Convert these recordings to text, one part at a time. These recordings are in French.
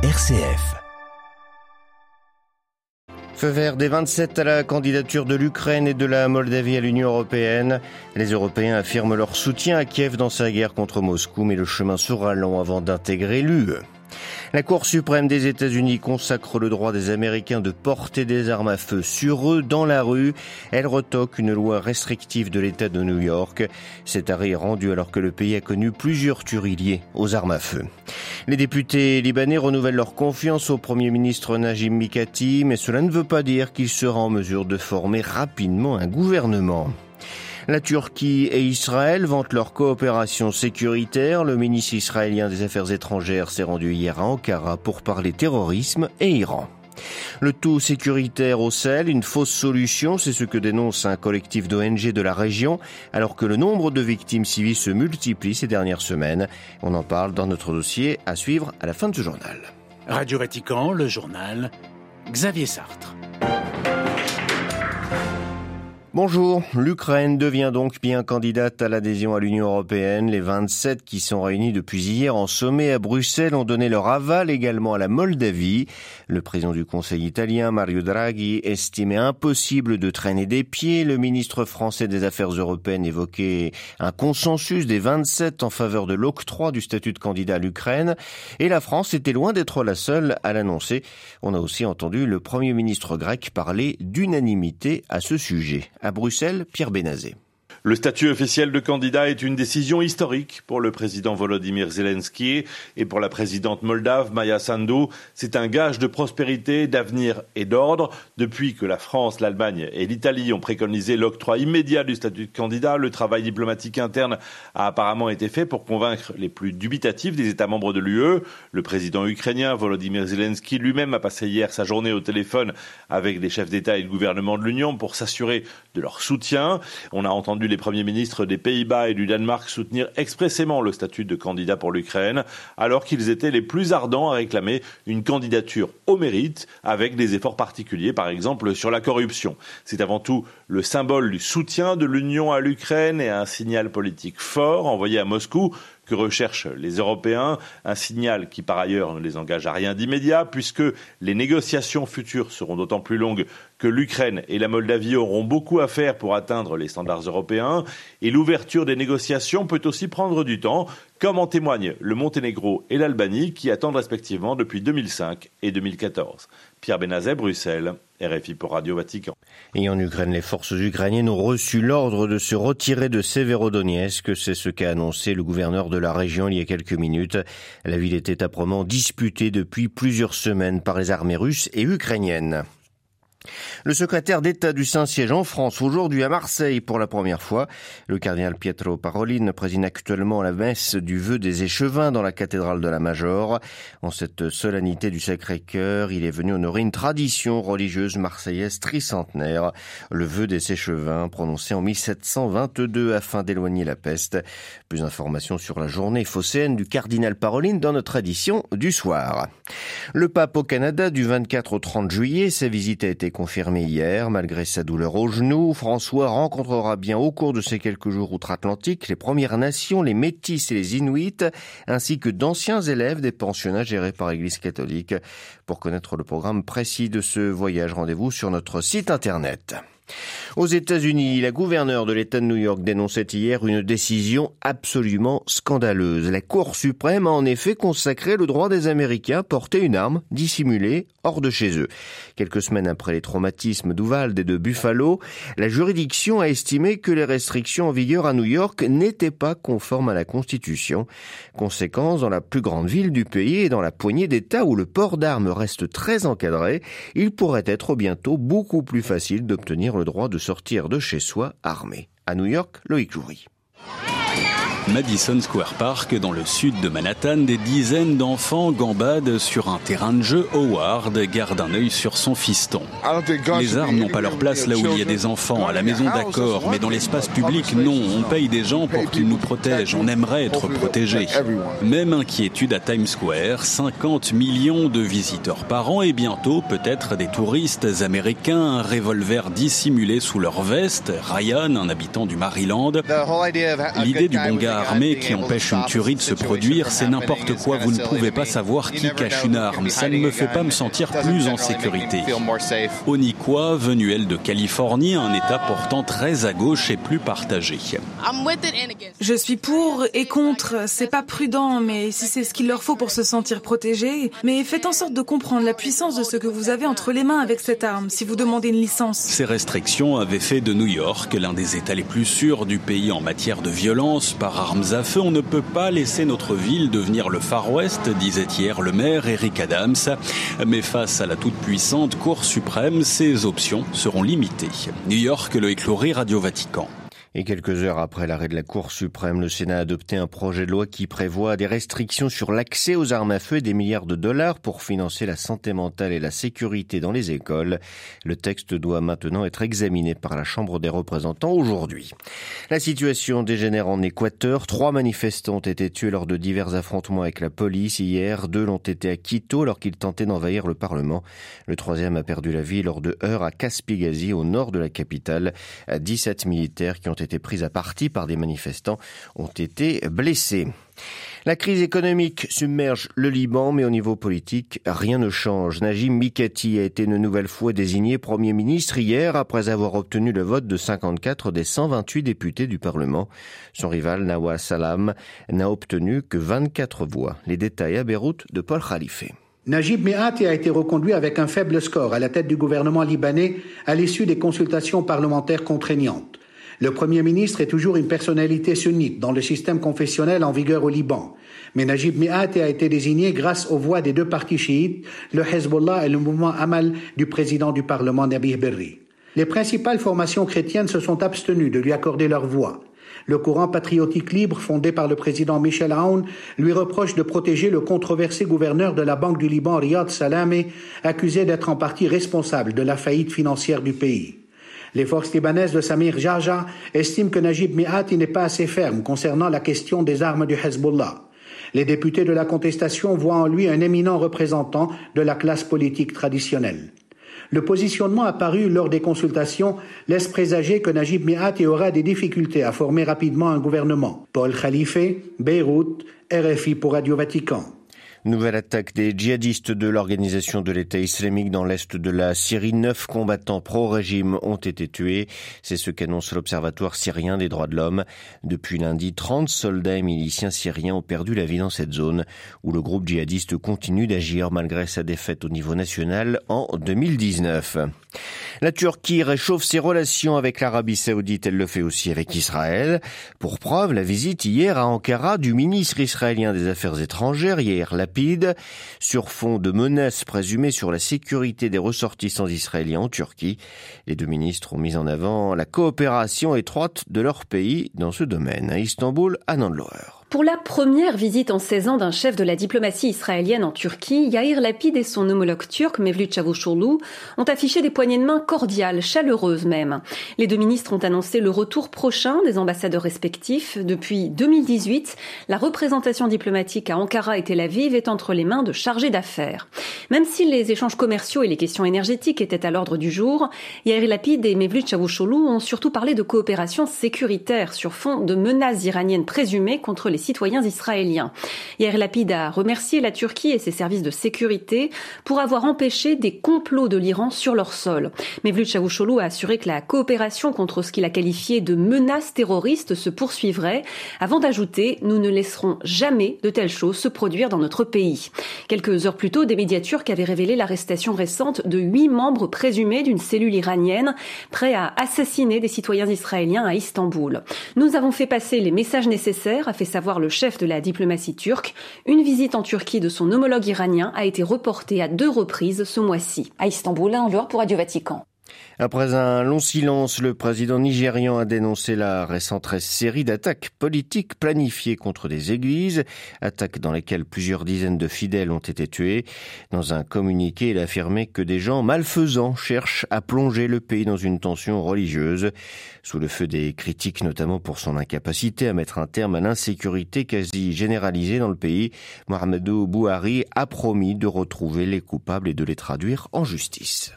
RCF. Feu vert des 27 à la candidature de l'Ukraine et de la Moldavie à l'Union européenne. Les Européens affirment leur soutien à Kiev dans sa guerre contre Moscou, mais le chemin sera long avant d'intégrer l'UE. La Cour suprême des États-Unis consacre le droit des Américains de porter des armes à feu sur eux dans la rue. Elle retoque une loi restrictive de l'État de New York. Cet arrêt est rendu alors que le pays a connu plusieurs tueries liées aux armes à feu. Les députés libanais renouvellent leur confiance au Premier ministre Najim Mikati, mais cela ne veut pas dire qu'il sera en mesure de former rapidement un gouvernement. La Turquie et Israël vantent leur coopération sécuritaire. Le ministre israélien des Affaires étrangères s'est rendu hier à Ankara pour parler terrorisme et Iran. Le tout sécuritaire au sel, une fausse solution, c'est ce que dénonce un collectif d'ONG de la région, alors que le nombre de victimes civiles se multiplie ces dernières semaines. On en parle dans notre dossier à suivre à la fin de ce journal. Radio Vatican, le journal, Xavier Sartre. Bonjour, l'Ukraine devient donc bien candidate à l'adhésion à l'Union européenne. Les 27 qui sont réunis depuis hier en sommet à Bruxelles ont donné leur aval également à la Moldavie. Le président du Conseil italien, Mario Draghi, estimait impossible de traîner des pieds. Le ministre français des Affaires européennes évoquait un consensus des 27 en faveur de l'octroi du statut de candidat à l'Ukraine. Et la France était loin d'être la seule à l'annoncer. On a aussi entendu le premier ministre grec parler d'unanimité à ce sujet. À Bruxelles, Pierre Bénazé. Le statut officiel de candidat est une décision historique pour le président Volodymyr Zelensky et pour la présidente moldave Maya Sandu. C'est un gage de prospérité, d'avenir et d'ordre. Depuis que la France, l'Allemagne et l'Italie ont préconisé l'octroi immédiat du statut de candidat, le travail diplomatique interne a apparemment été fait pour convaincre les plus dubitatifs des États membres de l'UE. Le président ukrainien Volodymyr Zelensky lui-même a passé hier sa journée au téléphone avec des chefs d'État et de gouvernement de l'Union pour s'assurer de leur soutien. On a entendu les premiers ministres des Pays-Bas et du Danemark soutenir expressément le statut de candidat pour l'Ukraine, alors qu'ils étaient les plus ardents à réclamer une candidature au mérite, avec des efforts particuliers, par exemple sur la corruption. C'est avant tout le symbole du soutien de l'Union à l'Ukraine et un signal politique fort envoyé à Moscou que recherchent les Européens, un signal qui par ailleurs ne les engage à rien d'immédiat, puisque les négociations futures seront d'autant plus longues que l'Ukraine et la Moldavie auront beaucoup à faire pour atteindre les standards européens, et l'ouverture des négociations peut aussi prendre du temps, comme en témoignent le Monténégro et l'Albanie, qui attendent respectivement depuis 2005 et 2014. Pierre Benazet, Bruxelles, RFI pour Radio Vatican. Et en Ukraine, les forces ukrainiennes ont reçu l'ordre de se retirer de Severodonetsk. C'est ce qu'a annoncé le gouverneur de la région il y a quelques minutes. La ville était âprement disputée depuis plusieurs semaines par les armées russes et ukrainiennes. Le secrétaire d'État du Saint-Siège en France, aujourd'hui à Marseille pour la première fois, le cardinal Pietro Parolin préside actuellement la messe du vœu des échevins dans la cathédrale de la Major. En cette solennité du Sacré-Cœur, il est venu honorer une tradition religieuse marseillaise tricentenaire, le vœu des échevins prononcé en 1722 afin d'éloigner la peste. Plus d'informations sur la journée phocéenne du cardinal Parolin dans notre édition du soir. Le pape au Canada du 24 au 30 juillet, sa visite a été confirmé hier. Malgré sa douleur au genou, François rencontrera bien au cours de ces quelques jours outre-Atlantique les Premières Nations, les Métis et les Inuits, ainsi que d'anciens élèves des pensionnats gérés par l'Église catholique. Pour connaître le programme précis de ce voyage, rendez-vous sur notre site internet. Aux États-Unis, la gouverneure de l'État de New York dénonçait hier une décision absolument scandaleuse. La Cour suprême a en effet consacré le droit des Américains à porter une arme dissimulée hors de chez eux. Quelques semaines après les traumatismes d'Uvalde et de Buffalo, la juridiction a estimé que les restrictions en vigueur à New York n'étaient pas conformes à la Constitution. Conséquence, dans la plus grande ville du pays et dans la poignée d'États où le port d'armes reste très encadré, il pourrait être bientôt beaucoup plus facile d'obtenir le droit de sortir de chez soi armé. À New York, Loïc Loury. Madison Square Park, dans le sud de Manhattan, des dizaines d'enfants gambadent sur un terrain de jeu. Howard garde un œil sur son fiston. Les armes n'ont pas leur place là où il y a des enfants. À la maison, d'accord, mais dans l'espace public, non. On paye des gens pour qu'ils nous protègent. On aimerait être protégés. Même inquiétude à Times Square. 50 millions de visiteurs par an et bientôt peut-être des touristes américains, un revolver dissimulé sous leur veste. Ryan, un habitant du Maryland. L'idée du bon gars armée qui empêche une tuerie de se produire, c'est n'importe quoi. Vous ne pouvez pas savoir qui cache une arme. Ça ne me fait pas me sentir plus en sécurité. Oniqua, venue elle de Californie, un État pourtant très à gauche et plus partagé. Je suis pour et contre. C'est pas prudent, mais si c'est ce qu'il leur faut pour se sentir protégés. Mais faites en sorte de comprendre la puissance de ce que vous avez entre les mains avec cette arme si vous demandez une licence. Ces restrictions avaient fait de New York l'un des États les plus sûrs du pays en matière de violence par armes à feu. On ne peut pas laisser notre ville devenir le Far West, disait hier le maire Eric Adams. Mais face à la toute-puissante Cour suprême, ces options seront limitées. New York, le écloré Radio Vatican. Et quelques heures après l'arrêt de la Cour suprême, le Sénat a adopté un projet de loi qui prévoit des restrictions sur l'accès aux armes à feu et des milliards de dollars pour financer la santé mentale et la sécurité dans les écoles. Le texte doit maintenant être examiné par la Chambre des représentants aujourd'hui. La situation dégénère en Équateur. Trois manifestants ont été tués lors de divers affrontements avec la police. Hier, deux l'ont été à Quito alors qu'ils tentaient d'envahir le Parlement. Le troisième a perdu la vie lors de heurts à Caspigazi, au nord de la capitale. 17 militaires qui ont été pris à partie par des manifestants ont été blessés. La crise économique submerge le Liban, mais au niveau politique, rien ne change. Najim Mikati a été une nouvelle fois désigné Premier ministre hier après avoir obtenu le vote de 54 des 128 députés du Parlement. Son rival Nawaz Salam n'a obtenu que 24 voix. Les détails à Beyrouth de Paul Khalife. Najib Miati a été reconduit avec un faible score à la tête du gouvernement libanais à l'issue des consultations parlementaires contraignantes. Le Premier ministre est toujours une personnalité sunnite dans le système confessionnel en vigueur au Liban. Mais Najib Mi'ati a été désigné grâce aux voix des deux partis chiites, le Hezbollah et le mouvement Amal du président du Parlement Nabih Berri. Les principales formations chrétiennes se sont abstenues de lui accorder leur voix. Le courant patriotique libre fondé par le président Michel Aoun lui reproche de protéger le controversé gouverneur de la Banque du Liban Riyad Salamé, accusé d'être en partie responsable de la faillite financière du pays. Les forces libanaises de Samir Jaja estiment que Najib Miati n'est pas assez ferme concernant la question des armes du Hezbollah. Les députés de la contestation voient en lui un éminent représentant de la classe politique traditionnelle. Le positionnement apparu lors des consultations laisse présager que Najib Miati aura des difficultés à former rapidement un gouvernement. Paul Khalife, Beyrouth, RFI pour Radio Vatican. Nouvelle attaque des djihadistes de l'organisation de l'État islamique dans l'est de la Syrie. Neuf combattants pro-régime ont été tués. C'est ce qu'annonce l'Observatoire syrien des droits de l'homme. Depuis lundi, 30 soldats et miliciens syriens ont perdu la vie dans cette zone où le groupe djihadiste continue d'agir malgré sa défaite au niveau national en 2019. La Turquie réchauffe ses relations avec l'Arabie saoudite, elle le fait aussi avec Israël. Pour preuve, la visite hier à Ankara du ministre israélien des Affaires étrangères, Yair Lapid, sur fond de menaces présumées sur la sécurité des ressortissants israéliens en Turquie. Les deux ministres ont mis en avant la coopération étroite de leur pays dans ce domaine. À Istanbul, à Nanloer. Pour la première visite en 16 ans d'un chef de la diplomatie israélienne en Turquie, Yair Lapid et son homologue turc Mevlut Çavuşoğlu ont affiché des poignées de main cordiales, chaleureuses même. Les deux ministres ont annoncé le retour prochain des ambassadeurs respectifs. Depuis 2018, la représentation diplomatique à Ankara et Tel Aviv est entre les mains de chargés d'affaires. Même si les échanges commerciaux et les questions énergétiques étaient à l'ordre du jour, Yair Lapid et Mevlut Çavuşoğlu ont surtout parlé de coopération sécuritaire sur fond de menaces iraniennes présumées contre les citoyens israéliens. Yair Lapid a remercié la Turquie et ses services de sécurité pour avoir empêché des complots de l'Iran sur leur sol. Mevlut Çavuşoğlu a assuré que la coopération contre ce qu'il a qualifié de menaces terroristes se poursuivrait, avant d'ajouter nous ne laisserons jamais de telles choses se produire dans notre pays. Quelques heures plus tôt, des médias turcs avaient révélé l'arrestation récente de huit membres présumés d'une cellule iranienne prêts à assassiner des citoyens israéliens à Istanbul. Nous avons fait passer les messages nécessaires, a fait savoir le chef de la diplomatie turque, une visite en Turquie de son homologue iranien a été reportée à deux reprises ce mois-ci. À Istanbul, en dehors pour Radio Vatican. Après un long silence, le président nigérian a dénoncé la récente série d'attaques politiques planifiées contre des églises, attaques dans lesquelles plusieurs dizaines de fidèles ont été tués. Dans un communiqué, il a affirmé que des gens malfaisants cherchent à plonger le pays dans une tension religieuse, sous le feu des critiques notamment pour son incapacité à mettre un terme à l'insécurité quasi généralisée dans le pays. Mohamedou Bouhari a promis de retrouver les coupables et de les traduire en justice.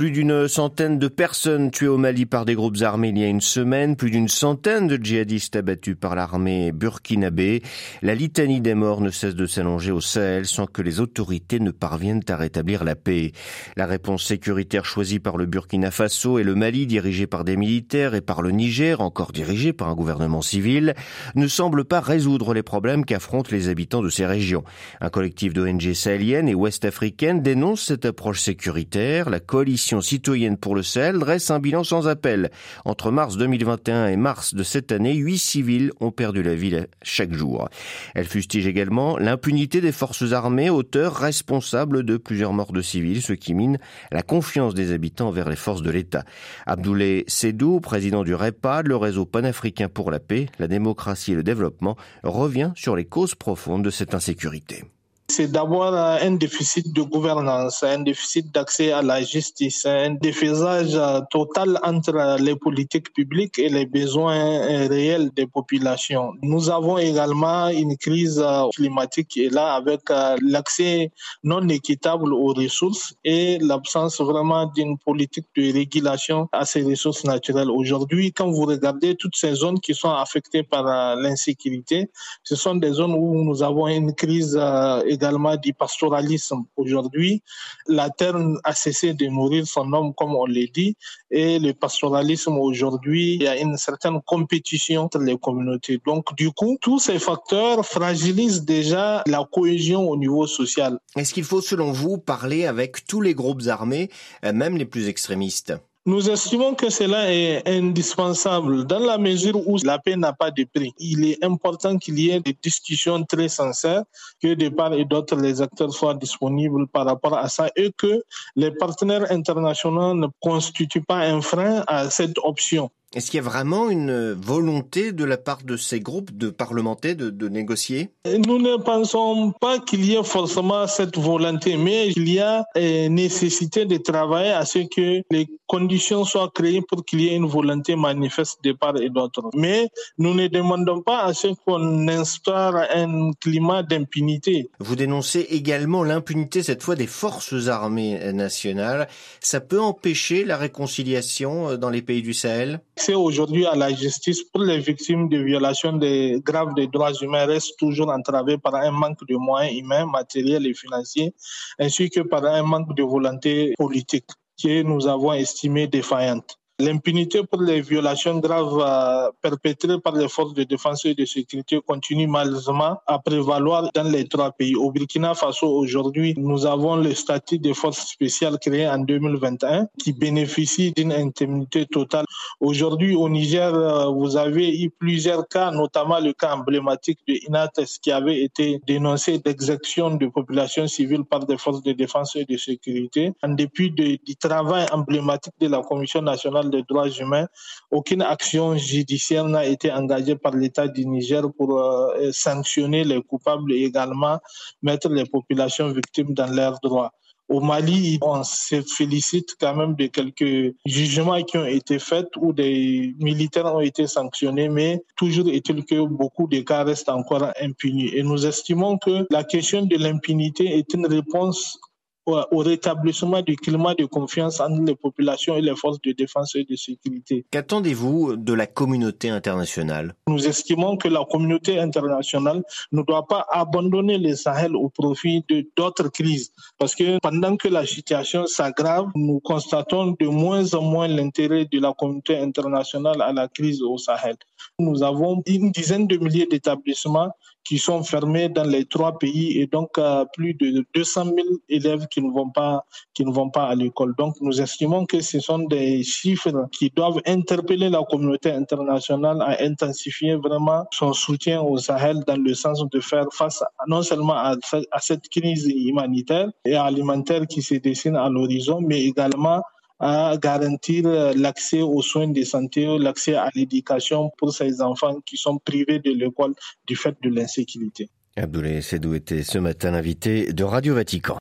Plus d'une centaine de personnes tuées au Mali par des groupes armés il y a une semaine, plus d'une centaine de djihadistes abattus par l'armée burkinabé. La litanie des morts ne cesse de s'allonger au Sahel sans que les autorités ne parviennent à rétablir la paix. La réponse sécuritaire choisie par le Burkina Faso et le Mali, dirigé par des militaires, et par le Niger, encore dirigé par un gouvernement civil, ne semble pas résoudre les problèmes qu'affrontent les habitants de ces régions. Un collectif d'ONG sahéliennes et ouest-africaines dénonce cette approche sécuritaire. La coalition citoyenne pour le Sahel dresse un bilan sans appel. Entre mars 2021 et mars de cette année, huit civils ont perdu la vie chaque jour. Elle fustige également l'impunité des forces armées, auteurs responsables de plusieurs morts de civils, ce qui mine la confiance des habitants vers les forces de l'État. Abdoulaye Sedou, président du REPAD, le réseau panafricain pour la paix, la démocratie et le développement, revient sur les causes profondes de cette insécurité. C'est d'abord un déficit de gouvernance, un déficit d'accès à la justice, un déphasage total entre les politiques publiques et les besoins réels des populations. Nous avons également une crise climatique qui est là avec l'accès non équitable aux ressources et l'absence vraiment d'une politique de régulation à ces ressources naturelles. Aujourd'hui, quand vous regardez toutes ces zones qui sont affectées par l'insécurité, ce sont des zones où nous avons une crise également du pastoralisme. Aujourd'hui, la terre a cessé de nourrir son homme, comme on l'a dit, et le pastoralisme aujourd'hui, il y a une certaine compétition entre les communautés. Donc, du coup, tous ces facteurs fragilisent déjà la cohésion au niveau social. Est-ce qu'il faut, selon vous, parler avec tous les groupes armés, euh, même les plus extrémistes? Nous estimons que cela est indispensable dans la mesure où la paix n'a pas de prix. Il est important qu'il y ait des discussions très sincères, que de part et d'autre les acteurs soient disponibles par rapport à ça et que les partenaires internationaux ne constituent pas un frein à cette option. Est-ce qu'il y a vraiment une volonté de la part de ces groupes de parlementer de, de négocier? Nous ne pensons pas qu'il y ait forcément cette volonté, mais il y a une nécessité de travailler à ce que les conditions soient créées pour qu'il y ait une volonté manifeste de part et d'autre. Mais nous ne demandons pas à ce qu'on instaure un climat d'impunité. Vous dénoncez également l'impunité cette fois des forces armées nationales. Ça peut empêcher la réconciliation dans les pays du Sahel? L'accès aujourd'hui à la justice pour les victimes de violations graves des droits humains reste toujours entravé par un manque de moyens humains, matériels et financiers, ainsi que par un manque de volonté politique que nous avons estimé défaillante. L'impunité pour les violations graves euh, perpétrées par les forces de défense et de sécurité continue malheureusement à prévaloir dans les trois pays. Au Burkina Faso, aujourd'hui, nous avons le statut de force spéciale créé en 2021 qui bénéficie d'une indemnité totale. Aujourd'hui, au Niger, euh, vous avez eu plusieurs cas, notamment le cas emblématique de Inates qui avait été dénoncé d'exécution de populations civiles par des forces de défense et de sécurité. En dépit du travail emblématique de la Commission nationale des droits humains, aucune action judiciaire n'a été engagée par l'État du Niger pour euh, sanctionner les coupables et également mettre les populations victimes dans leurs droits. Au Mali, on se félicite quand même de quelques jugements qui ont été faits où des militaires ont été sanctionnés, mais toujours est-il que beaucoup de cas restent encore impunis. Et nous estimons que la question de l'impunité est une réponse au rétablissement du climat de confiance entre les populations et les forces de défense et de sécurité. Qu'attendez-vous de la communauté internationale? Nous estimons que la communauté internationale ne doit pas abandonner le Sahel au profit de d'autres crises. Parce que pendant que la situation s'aggrave, nous constatons de moins en moins l'intérêt de la communauté internationale à la crise au Sahel. Nous avons une dizaine de milliers d'établissements qui sont fermés dans les trois pays et donc euh, plus de 200 000 élèves qui ne vont pas qui ne vont pas à l'école. Donc nous estimons que ce sont des chiffres qui doivent interpeller la communauté internationale à intensifier vraiment son soutien au Sahel dans le sens de faire face non seulement à, à cette crise humanitaire et alimentaire qui se dessine à l'horizon, mais également à garantir l'accès aux soins de santé, l'accès à l'éducation pour ces enfants qui sont privés de l'école du fait de l'insécurité. Abdoulaye Sedou était ce matin l'invité de Radio Vatican.